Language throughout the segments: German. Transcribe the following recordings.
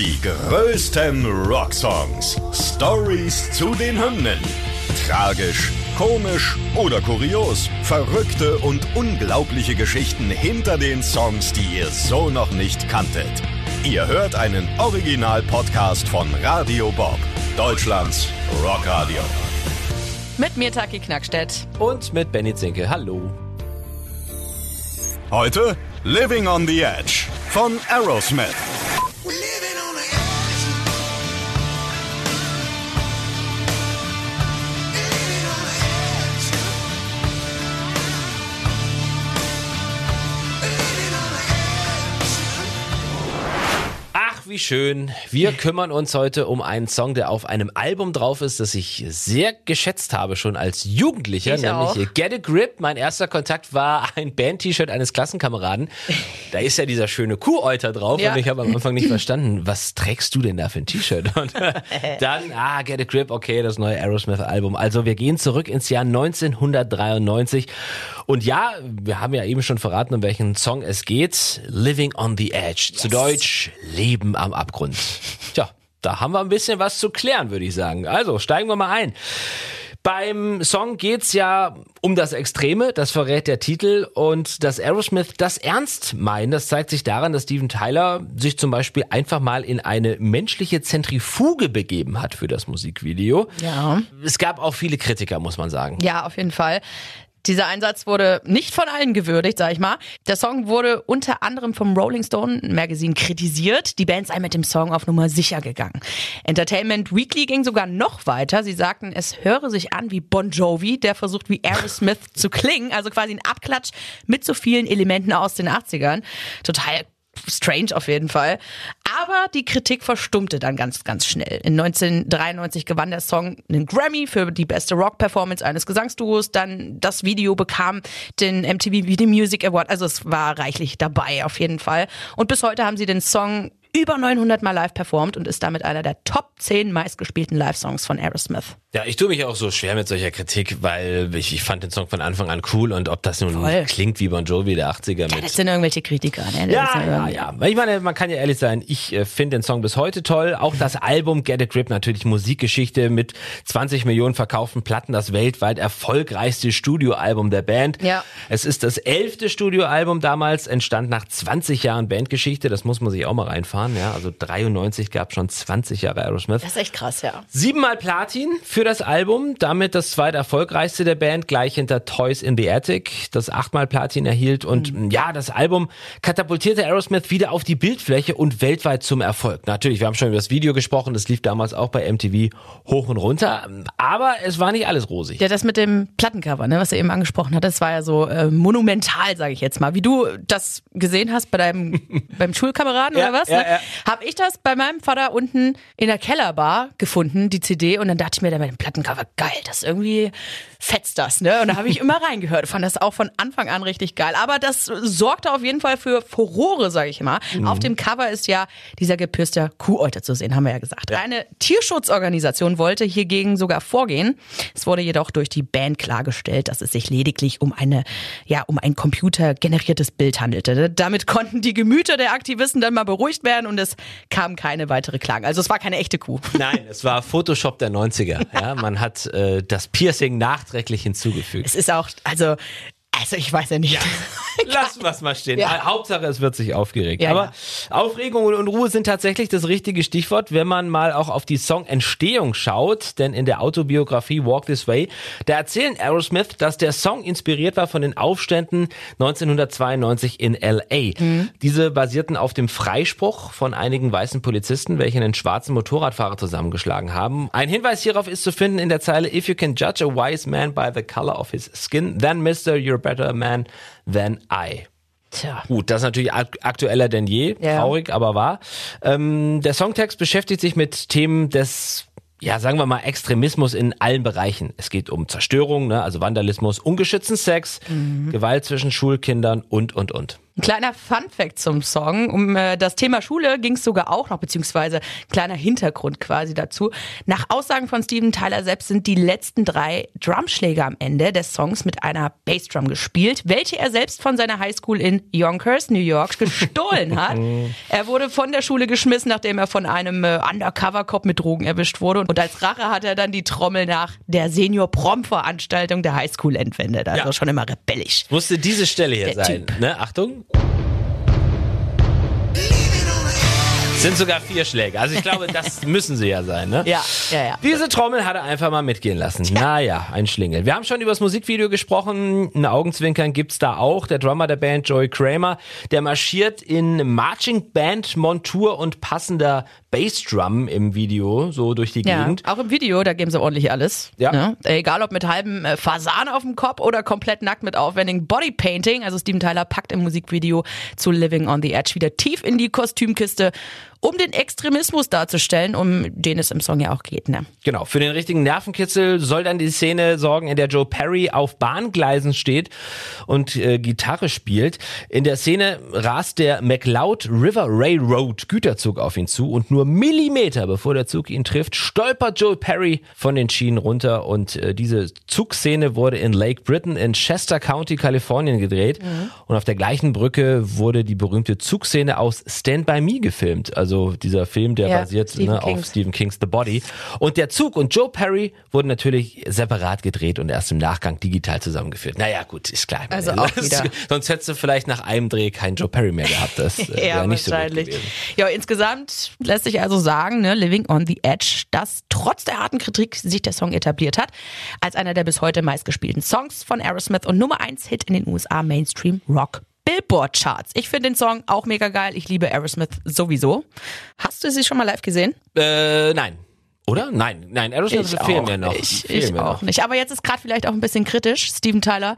Die größten Rocksongs. Stories zu den Hymnen. Tragisch, komisch oder kurios. Verrückte und unglaubliche Geschichten hinter den Songs, die ihr so noch nicht kanntet. Ihr hört einen Original-Podcast von Radio Bob, Deutschlands Rockradio. Mit mir Taki Knackstedt. Und mit Benny Zinke. Hallo. Heute Living on the Edge von Aerosmith. Wie schön. Wir kümmern uns heute um einen Song, der auf einem Album drauf ist, das ich sehr geschätzt habe, schon als Jugendlicher, Ich nämlich auch. Get a Grip. Mein erster Kontakt war ein Band-T-Shirt eines Klassenkameraden. Da ist ja dieser schöne Kuhäuter drauf Ja. und ich habe am Anfang nicht verstanden, was trägst du denn da für ein T-Shirt? Und dann, ah, Get a Grip, okay, das neue Aerosmith-Album. Also wir gehen zurück ins Jahr 1993 und ja, wir haben ja eben schon verraten, um welchen Song es geht. Living on the Edge. Zu Deutsch, Leben am Abgrund. Tja, da haben wir ein bisschen was zu klären, würde ich sagen. Also steigen wir mal ein. Beim Song geht's ja um das Extreme, das verrät der Titel und dass Aerosmith das ernst meint, das zeigt sich daran, dass Steven Tyler sich zum Beispiel einfach mal in eine menschliche Zentrifuge begeben hat für das Musikvideo. Ja. Es gab auch viele Kritiker, muss man sagen. Ja, auf jeden Fall. Dieser Einsatz wurde nicht von allen gewürdigt, sag ich mal. Der Song wurde unter anderem vom Rolling Stone Magazine kritisiert. Die Band sei mit dem Song auf Nummer sicher gegangen. Entertainment Weekly ging sogar noch weiter. Sie sagten, es höre sich an wie Bon Jovi, der versucht wie Aerosmith zu klingen. Also quasi ein Abklatsch mit so vielen Elementen aus den 80ern. Total strange auf jeden Fall. Aber die Kritik verstummte dann ganz, ganz schnell. In 1993 gewann der Song einen Grammy für die beste Rock-Performance eines Gesangsduos. Dann das Video bekam den MTV Video Music Award. Also es war reichlich dabei auf jeden Fall. Und bis heute haben sie den Song über 900 Mal live performt und ist damit einer der Top 10 meistgespielten Live-Songs von Aerosmith. Ja, ich tue mich auch so schwer mit solcher Kritik, weil ich, ich fand den Song von Anfang an cool und ob das nun Voll. klingt wie Bon Jovi der 80er Ja, mit das sind irgendwelche Kritiker. Ne? Ja, ja, irgendwie- ja. Ich meine, man kann ja ehrlich sein, ich äh, finde den Song bis heute toll. Auch das Album Get a Grip, natürlich Musikgeschichte mit 20 Millionen verkauften Platten, das weltweit erfolgreichste Studioalbum der Band. Ja. Es ist das elfte Studioalbum damals, entstand nach 20 Jahren Bandgeschichte. Das muss man sich auch mal reinfahren. Ja, also 93 gab schon 20 Jahre Aerosmith. Das ist echt krass, ja. Siebenmal Platin für das Album, damit das zweit erfolgreichste der Band, gleich hinter Toys in the Attic, das achtmal Platin erhielt. Und Mhm. ja, das Album katapultierte Aerosmith wieder auf die Bildfläche und weltweit zum Erfolg. Natürlich, wir haben schon über das Video gesprochen, das lief damals auch bei MTV hoch und runter. Aber es war nicht alles rosig. Ja, das mit dem Plattencover, ne, was er eben angesprochen hat, das war ja so äh, monumental, sage ich jetzt mal. Wie du das gesehen hast bei deinem beim Schulkameraden Ja, oder was? ja, ne? Ja. Habe ich das bei meinem Vater unten in der Kellerbar gefunden, die CD, und dann dachte ich mir, da mit dem Plattencover, geil, das irgendwie fetzt das, ne? Und da habe ich immer reingehört, fand das auch von Anfang an richtig geil. Aber das sorgte auf jeden Fall für Furore, sage ich mal. Mhm. Auf dem Cover ist ja dieser gepürste Kuhäuter zu sehen, haben wir ja gesagt. Eine Tierschutzorganisation wollte hiergegen sogar vorgehen. Es wurde jedoch durch die Band klargestellt, dass es sich lediglich um eine, ja, um ein computergeneriertes Bild handelte. Damit konnten die Gemüter der Aktivisten dann mal beruhigt werden und es kamen keine weitere Klagen. Also es war keine echte Kuh. Nein, es war Photoshop der 90er. Ja, man hat äh, das Piercing nachträglich hinzugefügt. Es ist auch, also, also ich weiß ja nicht. Lassen wir es mal stehen. Ja. Äh, Hauptsache, es wird sich aufgeregt. Ja, Aber ja. Aufregung und Ruhe sind tatsächlich das richtige Stichwort, wenn man mal auch auf die Songentstehung schaut. Denn in der Autobiografie Walk This Way, da erzählen Aerosmith, dass der Song inspiriert war von den Aufständen 1992 in L.A. Mhm. Diese basierten auf dem Freispruch von einigen weißen Polizisten, welche einen schwarzen Motorradfahrer zusammengeschlagen haben. Ein Hinweis hierauf ist zu finden in der Zeile If you can judge a wise man by the color of his skin, then Mister, you're better man than I. Tja. Gut, das ist natürlich ak aktueller denn je, Ja. traurig, aber wahr. Ähm, der Songtext beschäftigt sich mit Themen des, ja, sagen wir mal, Extremismus in allen Bereichen. Es geht um Zerstörung, ne, also Vandalismus, ungeschützten Sex, Gewalt zwischen Schulkindern und, und, und. Ein kleiner Fun-Fact zum Song. Um äh, das Thema Schule ging es sogar auch noch, beziehungsweise kleiner Hintergrund quasi dazu. Nach Aussagen von Steven Tyler selbst sind die letzten drei Drumschläge am Ende des Songs mit einer Bassdrum gespielt, welche er selbst von seiner Highschool in Yonkers, New York, gestohlen hat. er wurde von der Schule geschmissen, nachdem er von einem äh, Undercover-Cop mit Drogen erwischt wurde. Und als Rache hat er dann die Trommel nach der Senior-Prom-Veranstaltung der Highschool entwendet. Also Ja. schon immer rebellisch. Musste diese Stelle hier Der sein. Ne? Achtung. Sind sogar vier Schläge. Also ich glaube, das müssen sie ja sein, ne? Ja, ja, ja. Diese Trommel hat er einfach mal mitgehen lassen. Naja, ein Schlingel. Wir haben schon über das Musikvideo gesprochen. Ein Augenzwinkern gibt's da auch. Der Drummer der Band, Joey Kramer, der marschiert in Marching Band Montur und passender Bassdrum im Video so durch die Ja, Gegend. auch im Video, da geben sie ordentlich alles. Ja. Ne? Egal ob mit halbem äh, Fasan auf dem Kopf oder komplett nackt mit aufwendigem Bodypainting. Also Steven Tyler packt im Musikvideo zu Living on the Edge wieder tief in die Kostümkiste, um den Extremismus darzustellen, um den es im Song ja auch geht. Ne? Genau, für den richtigen Nervenkitzel soll dann die Szene sorgen, in der Joe Perry auf Bahngleisen steht und äh, Gitarre spielt. In der Szene rast der McLeod River Railroad Güterzug auf ihn zu und nur Millimeter bevor der Zug ihn trifft, stolpert Joe Perry von den Schienen runter und äh, diese Zugszene wurde in Lake Britain in Chester County, Kalifornien gedreht und auf der gleichen Brücke wurde die berühmte Zugszene aus Stand By Me gefilmt. Also dieser Film, der Ja, basiert Stephen ne, auf. Stephen Kings The Body. Und der Zug und Joe Perry wurden natürlich separat gedreht und erst im Nachgang digital zusammengeführt. Naja, gut, ist klar. Also auch wieder. Sonst hättest du vielleicht nach einem Dreh keinen Joe Perry mehr gehabt. Das äh, wäre nicht so gut gewesen. ja, insgesamt lässt sich also sagen, ne, Living on the Edge, dass trotz der harten Kritik sich der Song etabliert hat, als einer der bis heute meistgespielten Songs von Aerosmith und Nummer 1 Hit in den USA Mainstream Rock. Billboard Charts. Ich finde den Song auch mega geil. Ich liebe Aerosmith sowieso. Hast du sie schon mal live gesehen? Äh, nein. Oder? Nein, nein, Aerosmith fehlen mir noch. Ich, Fehlen ich mir auch noch. nicht. Aber jetzt ist gerade vielleicht auch ein bisschen kritisch. Steven Tyler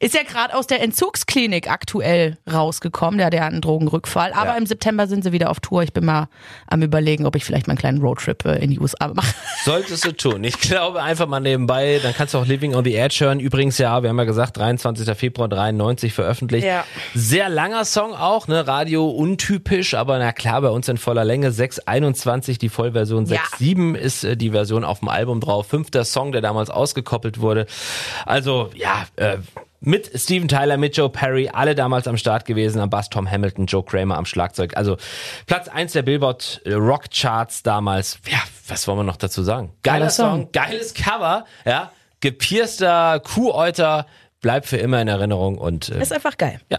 ist ja gerade aus der Entzugsklinik aktuell rausgekommen. Der hat ja einen Drogenrückfall. Aber Ja. im September sind sie wieder auf Tour. Ich bin mal am überlegen, ob ich vielleicht mal einen kleinen Roadtrip äh, in die USA mache. Solltest du tun. Ich glaube einfach mal nebenbei, dann kannst du auch Living on the Edge hören. Übrigens ja, wir haben ja gesagt, 23. Februar 93 veröffentlicht. Ja. Sehr langer Song auch, ne? Radio untypisch, aber na klar, bei uns in voller Länge. 621 die Vollversion, Ja. 6.7 ist äh, die Version auf dem Album drauf. Fünfter Song, der damals ausgekoppelt wurde. Also, ja, äh, mit Steven Tyler, mit Joe Perry, alle damals am Start gewesen, am Bass Tom Hamilton, Joe Kramer am Schlagzeug. Also Platz eins der Billboard äh, Rock Charts damals. Ja, was wollen wir noch dazu sagen? Geiler Geiler Song, Song. geiles Cover, ja, gepierster Kuhäuter, bleibt für immer in Erinnerung und äh, Ist einfach geil. ja.